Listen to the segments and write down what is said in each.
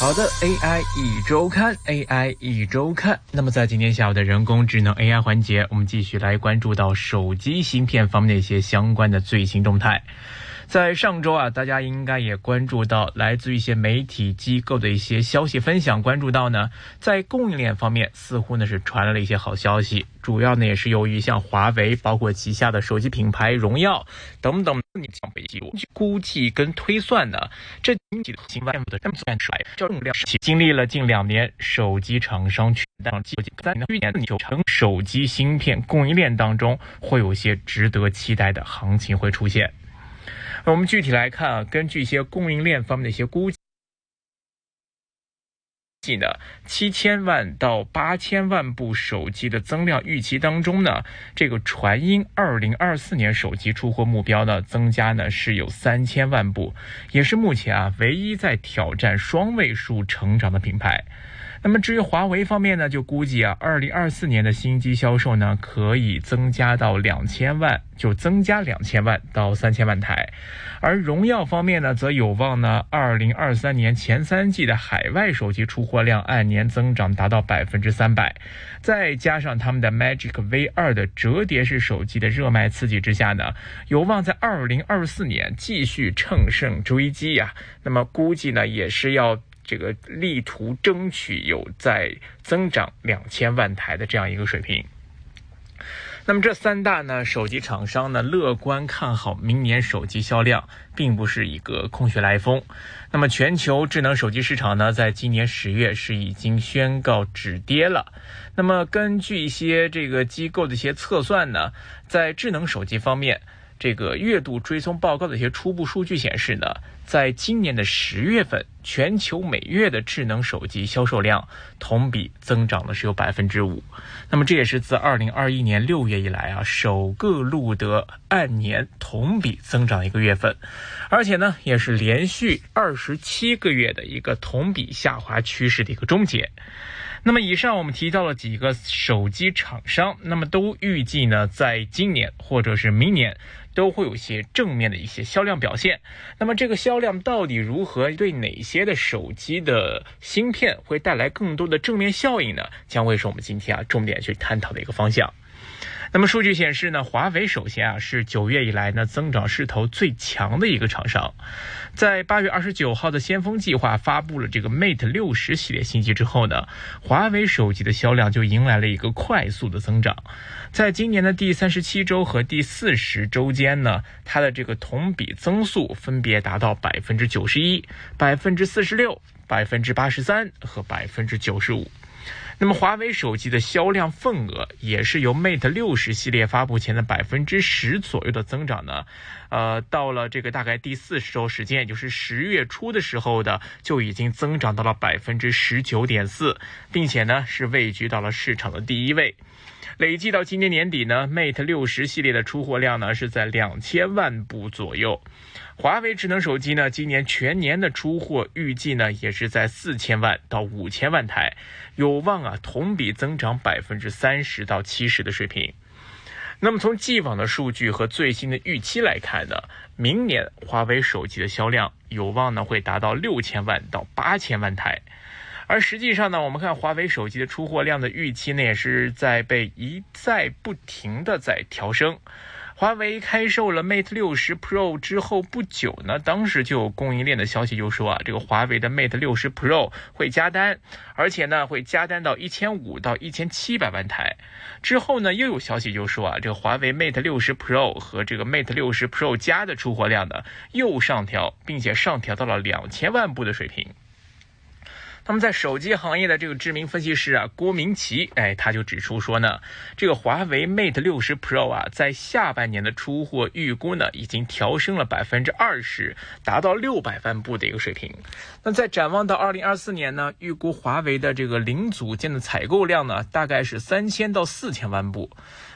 好的，AI 一周刊，AI 一周刊。那么在今天下午的人工智能 AI 环节，我们继续来关注到手机芯片方面的一些相关的最新动态。在上周啊，大家应该也关注到来自一些媒体机构的一些消息分享，关注到呢，在供应链方面似乎呢是传来了一些好消息，主要呢也是由于像华为，包括旗下的手机品牌荣耀等等，你将被记录。估计跟推算呢，这经济的这么算出来，重量经历了近两年手机厂商全当机，在去年就成手机芯片供应链当中，会有些值得期待的行情会出现。我们具体来看啊，根据一些供应链方面的一些估计呢，七千万到八千万部手机的增量预期当中呢，这个传音二零二四年手机出货目标呢，增加呢是有三千万部，也是目前啊唯一在挑战双位数成长的品牌。那么至于华为方面呢，就估计啊，二零二四年的新机销售呢，可以增加到两千万，就增加两千万到三千万台。而荣耀方面呢，则有望呢，二零二三年前三季的海外手机出货量按年增长达到百分之三百，再加上他们的 Magic V 二的折叠式手机的热卖刺激之下呢，有望在二零二四年继续乘胜追击呀。那么估计呢，也是要。这个力图争取有在增长两千万台的这样一个水平。那么这三大呢手机厂商呢乐观看好明年手机销量，并不是一个空穴来风。那么全球智能手机市场呢，在今年十月是已经宣告止跌了。那么根据一些这个机构的一些测算呢，在智能手机方面。这个月度追踪报告的一些初步数据显示呢，在今年的十月份，全球每月的智能手机销售量同比增长了是有百分之五。那么这也是自二零二一年六月以来啊，首个录得按年同比增长的一个月份，而且呢，也是连续二十七个月的一个同比下滑趋势的一个终结。那么以上我们提到了几个手机厂商，那么都预计呢，在今年或者是明年。都会有一些正面的一些销量表现。那么这个销量到底如何？对哪些的手机的芯片会带来更多的正面效应呢？将会是我们今天啊重点去探讨的一个方向。那么数据显示呢，华为首先啊是九月以来呢增长势头最强的一个厂商，在八月二十九号的先锋计划发布了这个 Mate 六十系列新机之后呢，华为手机的销量就迎来了一个快速的增长，在今年的第三十七周和第四十周间呢，它的这个同比增速分别达到百分之九十一、百分之四十六、百分之八十三和百分之九十五。那么华为手机的销量份额也是由 Mate 六十系列发布前的百分之十左右的增长呢，呃，到了这个大概第四十周时间，也就是十月初的时候的，就已经增长到了百分之十九点四，并且呢是位居到了市场的第一位。累计到今年年底呢，Mate 六十系列的出货量呢是在两千万部左右。华为智能手机呢，今年全年的出货预计呢也是在四千万到五千万台，有望啊同比增长百分之三十到七十的水平。那么从既往的数据和最新的预期来看呢，明年华为手机的销量有望呢会达到六千万到八千万台。而实际上呢，我们看华为手机的出货量的预期呢，也是在被一再不停的在调升。华为开售了 Mate 六十 Pro 之后不久呢，当时就有供应链的消息就说啊，这个华为的 Mate 六十 Pro 会加单，而且呢会加单到一千五到一千七百万台。之后呢又有消息就说啊，这个华为 Mate 六十 Pro 和这个 Mate 六十 Pro 加的出货量呢又上调，并且上调到了两千万部的水平。那么，在手机行业的这个知名分析师啊，郭明奇，哎，他就指出说呢，这个华为 Mate 六十 Pro 啊，在下半年的出货预估呢，已经调升了百分之二十，达到六百万部的一个水平。那在展望到二零二四年呢，预估华为的这个零组件的采购量呢，大概是三千到四千万部。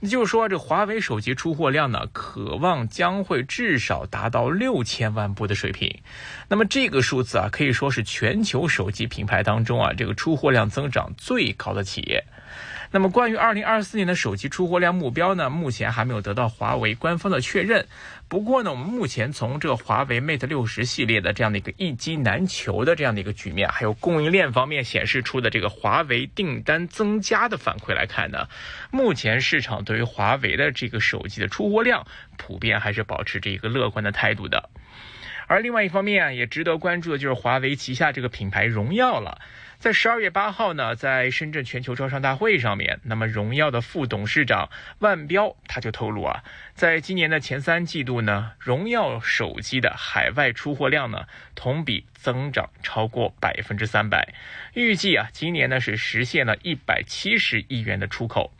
那就是说，这华为手机出货量呢，渴望将会至少达到六千万部的水平。那么这个数字啊，可以说是全球手机品牌当中啊，这个出货量增长最高的企业。那么关于二零二四年的手机出货量目标呢，目前还没有得到华为官方的确认。不过呢，我们目前从这个华为 Mate 六十系列的这样的一个一机难求的这样的一个局面，还有供应链方面显示出的这个华为订单增加的反馈来看呢，目前市场对于华为的这个手机的出货量普遍还是保持着一个乐观的态度的。而另外一方面啊，也值得关注的就是华为旗下这个品牌荣耀了。在十二月八号呢，在深圳全球招商大会上面，那么荣耀的副董事长万彪他就透露啊，在今年的前三季度呢，荣耀手机的海外出货量呢，同比增长超过百分之三百，预计啊，今年呢是实现了一百七十亿元的出口。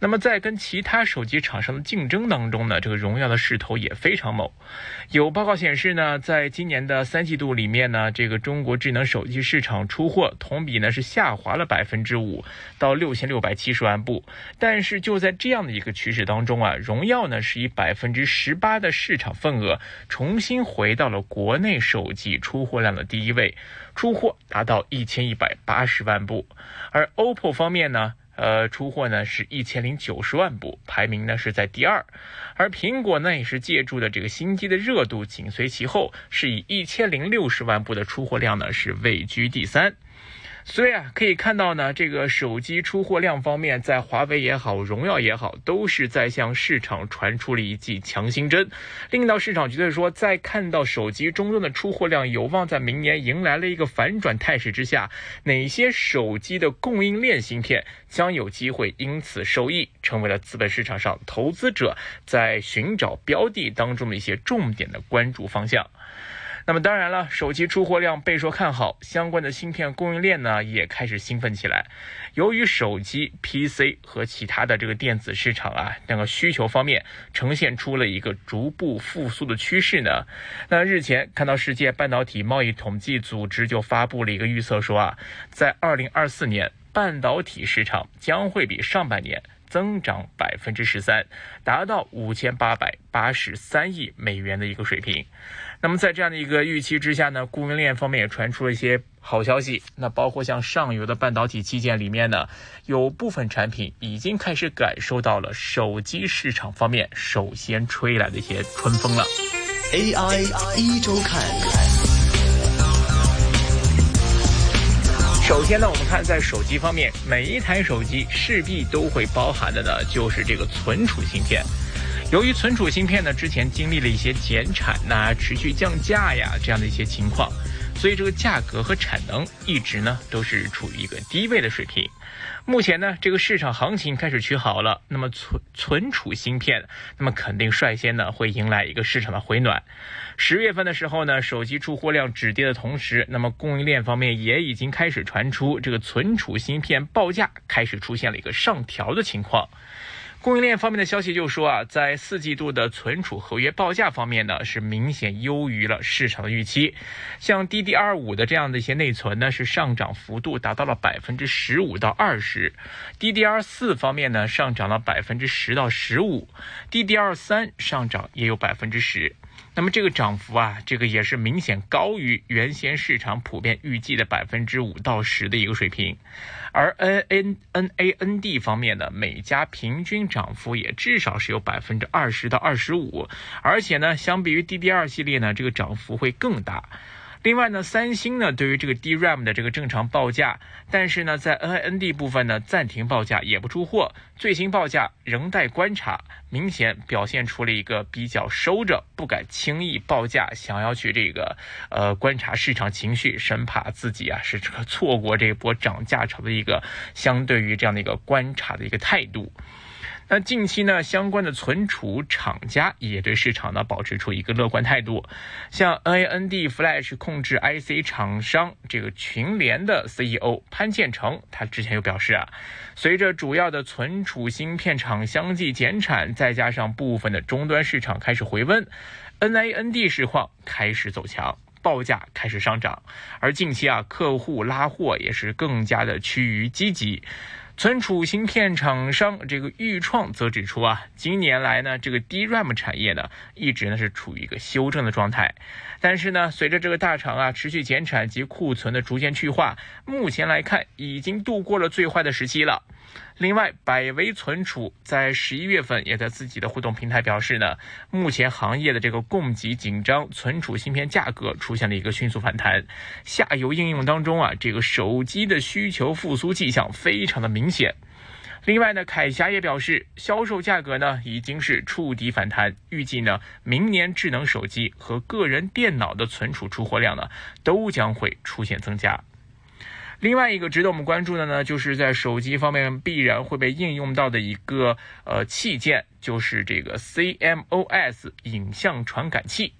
那么在跟其他手机厂商的竞争当中呢，这个荣耀的势头也非常猛。有报告显示呢，在今年的三季度里面呢，这个中国智能手机市场出货同比呢是下滑了百分之五，到六千六百七十万部。但是就在这样的一个趋势当中啊，荣耀呢是以百分之十八的市场份额，重新回到了国内手机出货量的第一位，出货达到一千一百八十万部。而 OPPO 方面呢？呃，出货呢是一千零九十万部，排名呢是在第二，而苹果呢也是借助的这个新机的热度紧随其后，是以一千零六十万部的出货量呢是位居第三。所以啊，可以看到呢，这个手机出货量方面，在华为也好，荣耀也好，都是在向市场传出了一剂强心针，令到市场觉得说，在看到手机终端的出货量有望在明年迎来了一个反转态势之下，哪些手机的供应链芯片将有机会因此受益，成为了资本市场上投资者在寻找标的当中的一些重点的关注方向。那么当然了，手机出货量备受看好，相关的芯片供应链呢也开始兴奋起来。由于手机、PC 和其他的这个电子市场啊，那个需求方面呈现出了一个逐步复苏的趋势呢。那日前看到世界半导体贸易统计组织就发布了一个预测说啊，在二零二四年，半导体市场将会比上半年。增长百分之十三，达到五千八百八十三亿美元的一个水平。那么在这样的一个预期之下呢，供应链方面也传出了一些好消息。那包括像上游的半导体器件里面呢，有部分产品已经开始感受到了手机市场方面首先吹来的一些春风了。AI 一周看。首先呢，我们看在手机方面，每一台手机势必都会包含的呢，就是这个存储芯片。由于存储芯片呢，之前经历了一些减产呐、持续降价呀这样的一些情况，所以这个价格和产能一直呢都是处于一个低位的水平。目前呢，这个市场行情开始趋好了，那么存存储芯片，那么肯定率先呢会迎来一个市场的回暖。十月份的时候呢，手机出货量止跌的同时，那么供应链方面也已经开始传出这个存储芯片报价开始出现了一个上调的情况。供应链方面的消息就说啊，在四季度的存储合约报价方面呢，是明显优于了市场的预期。像 DDR 五的这样的一些内存呢，是上涨幅度达到了百分之十五到二十；DDR 四方面呢，上涨了百分之十到十五；DDR 三上涨也有百分之十。那么这个涨幅啊，这个也是明显高于原先市场普遍预计的百分之五到十的一个水平，而 N A N A N D 方面呢，每家平均涨幅也至少是有百分之二十到二十五，而且呢，相比于 D D 二系列呢，这个涨幅会更大。另外呢，三星呢对于这个 DRAM 的这个正常报价，但是呢，在 NAND 部分呢暂停报价也不出货，最新报价仍待观察，明显表现出了一个比较收着，不敢轻易报价，想要去这个呃观察市场情绪，生怕自己啊是这个错过这波涨价潮的一个相对于这样的一个观察的一个态度。那近期呢，相关的存储厂家也对市场呢保持出一个乐观态度，像 NAND Flash 控制 IC 厂商这个群联的 CEO 潘建成，他之前又表示啊，随着主要的存储芯片厂相继减产，再加上部分的终端市场开始回温，NAND 市况开始走强，报价开始上涨，而近期啊，客户拉货也是更加的趋于积极。存储芯片厂商这个豫创则指出啊，今年来呢，这个 DRAM 产业呢一直呢是处于一个修正的状态，但是呢，随着这个大厂啊持续减产及库存的逐渐去化，目前来看已经度过了最坏的时期了。另外，百威存储在十一月份也在自己的互动平台表示呢，目前行业的这个供给紧张，存储芯片价格出现了一个迅速反弹。下游应用当中啊，这个手机的需求复苏迹象非常的明显。另外呢，凯霞也表示，销售价格呢已经是触底反弹，预计呢明年智能手机和个人电脑的存储出货量呢都将会出现增加。另外一个值得我们关注的呢，就是在手机方面必然会被应用到的一个呃器件，就是这个 CMOS 影像传感器。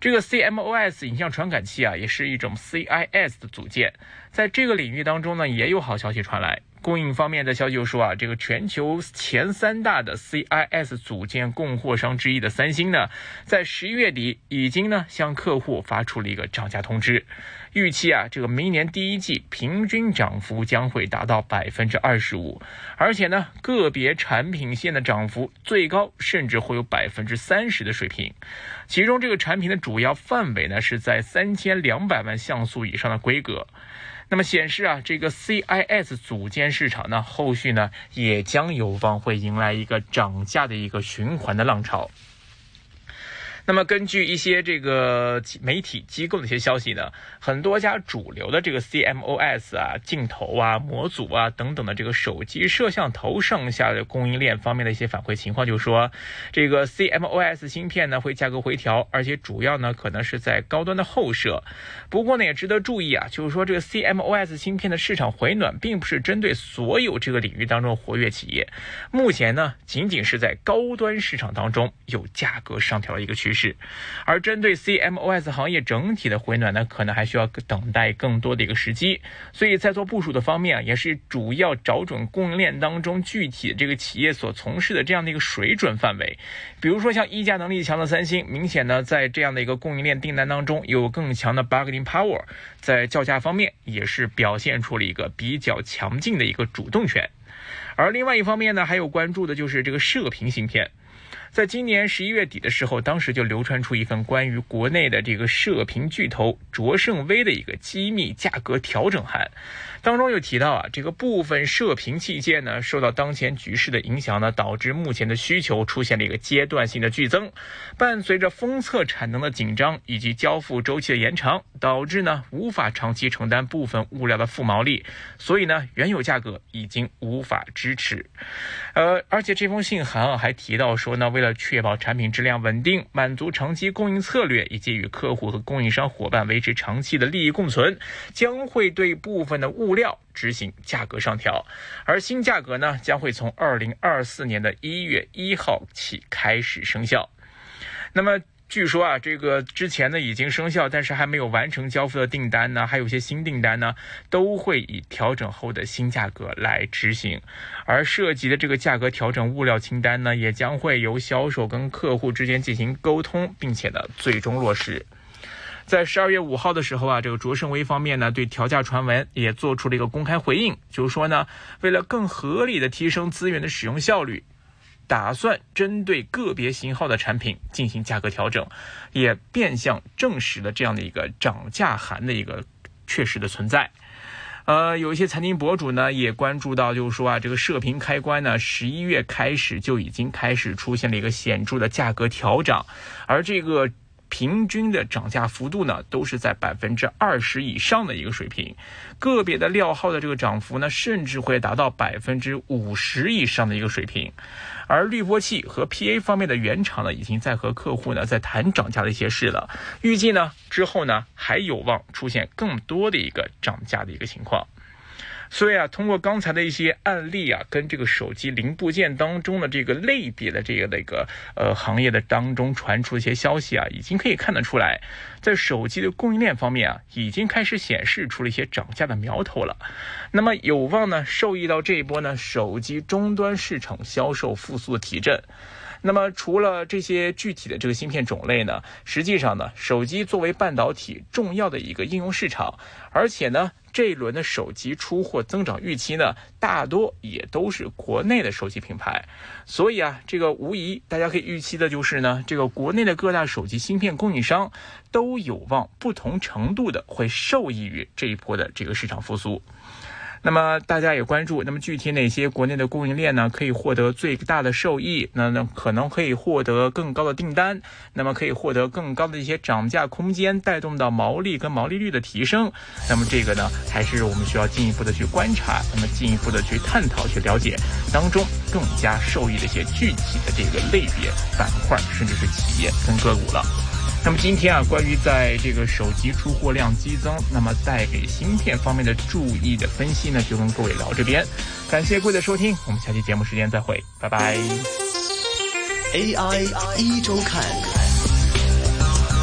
这个 CMOS 影像传感器啊，也是一种 CIS 的组件，在这个领域当中呢，也有好消息传来。供应方面的消息就说啊，这个全球前三大的 CIS 组件供货商之一的三星呢，在十一月底已经呢向客户发出了一个涨价通知，预期啊这个明年第一季平均涨幅将会达到百分之二十五，而且呢个别产品线的涨幅最高甚至会有百分之三十的水平，其中这个产品的主要范围呢是在三千两百万像素以上的规格。那么显示啊，这个 CIS 组件市场呢，后续呢也将有望会迎来一个涨价的一个循环的浪潮。那么根据一些这个媒体机构的一些消息呢，很多家主流的这个 CMOS 啊、镜头啊、模组啊等等的这个手机摄像头上下的供应链方面的一些反馈情况，就是说这个 CMOS 芯片呢会价格回调，而且主要呢可能是在高端的后摄。不过呢也值得注意啊，就是说这个 CMOS 芯片的市场回暖，并不是针对所有这个领域当中活跃企业，目前呢仅仅是在高端市场当中有价格上调的一个趋势。是，而针对 CMOS 行业整体的回暖呢，可能还需要等待更多的一个时机。所以在做部署的方面，也是主要找准供应链当中具体的这个企业所从事的这样的一个水准范围。比如说像议价能力强的三星，明显呢在这样的一个供应链订单当中有更强的 bargaining power，在叫价方面也是表现出了一个比较强劲的一个主动权。而另外一方面呢，还有关注的就是这个射频芯片。在今年十一月底的时候，当时就流传出一份关于国内的这个射频巨头卓胜微的一个机密价格调整函，当中有提到啊，这个部分射频器件呢，受到当前局势的影响呢，导致目前的需求出现了一个阶段性的剧增，伴随着封测产能的紧张以及交付周期的延长，导致呢无法长期承担部分物料的负毛利，所以呢原有价格已经无法支持。呃，而且这封信函啊还提到说呢，为了确保产品质量稳定，满足长期供应策略，以及与客户和供应商伙伴维持长期的利益共存，将会对部分的物料执行价格上调，而新价格呢将会从二零二四年的一月一号起开始生效。那么。据说啊，这个之前呢已经生效，但是还没有完成交付的订单呢，还有些新订单呢，都会以调整后的新价格来执行。而涉及的这个价格调整物料清单呢，也将会由销售跟客户之间进行沟通，并且呢最终落实。在十二月五号的时候啊，这个卓胜微方面呢对调价传闻也做出了一个公开回应，就是说呢，为了更合理的提升资源的使用效率。打算针对个别型号的产品进行价格调整，也变相证实了这样的一个涨价函的一个确实的存在。呃，有一些财经博主呢也关注到，就是说啊，这个射频开关呢，十一月开始就已经开始出现了一个显著的价格调整，而这个。平均的涨价幅度呢，都是在百分之二十以上的一个水平，个别的料号的这个涨幅呢，甚至会达到百分之五十以上的一个水平。而滤波器和 PA 方面的原厂呢，已经在和客户呢在谈涨价的一些事了，预计呢之后呢还有望出现更多的一个涨价的一个情况。所以啊，通过刚才的一些案例啊，跟这个手机零部件当中的这个类别的这个那个呃行业的当中传出一些消息啊，已经可以看得出来，在手机的供应链方面啊，已经开始显示出了一些涨价的苗头了。那么有望呢，受益到这一波呢，手机终端市场销售复苏的提振。那么除了这些具体的这个芯片种类呢，实际上呢，手机作为半导体重要的一个应用市场，而且呢。这一轮的手机出货增长预期呢，大多也都是国内的手机品牌。所以啊，这个无疑大家可以预期的就是呢，这个国内的各大手机芯片供应商都有望不同程度的会受益于这一波的这个市场复苏。那么大家也关注，那么具体哪些国内的供应链呢可以获得最大的受益？那那可能可以获得更高的订单，那么可以获得更高的一些涨价空间，带动到毛利跟毛利率的提升。那么这个呢，还是我们需要进一步的去观察，那么进一步的去探讨、去了解当中更加受益的一些具体的这个类别、板块，甚至是企业跟个股了。那么今天啊，关于在这个手机出货量激增，那么带给芯片方面的注意的分析呢，就跟各位聊这边。感谢各位的收听，我们下期节目时间再会，拜拜。AI 一周看。